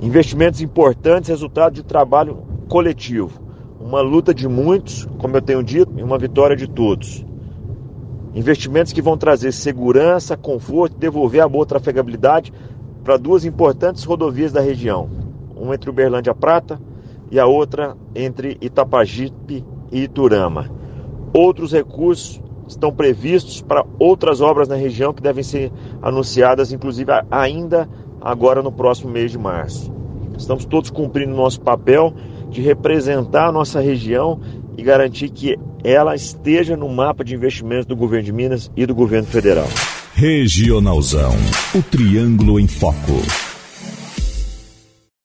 Investimentos importantes, resultado de trabalho coletivo. Uma luta de muitos, como eu tenho dito, e uma vitória de todos. Investimentos que vão trazer segurança, conforto e devolver a boa trafegabilidade para duas importantes rodovias da região. Uma entre Uberlândia Prata e a outra entre Itapajipe e Iturama. Outros recursos estão previstos para outras obras na região que devem ser anunciadas, inclusive ainda agora no próximo mês de março. Estamos todos cumprindo nosso papel de representar a nossa região e garantir que ela esteja no mapa de investimentos do governo de Minas e do governo federal. Regionalzão, o triângulo em foco.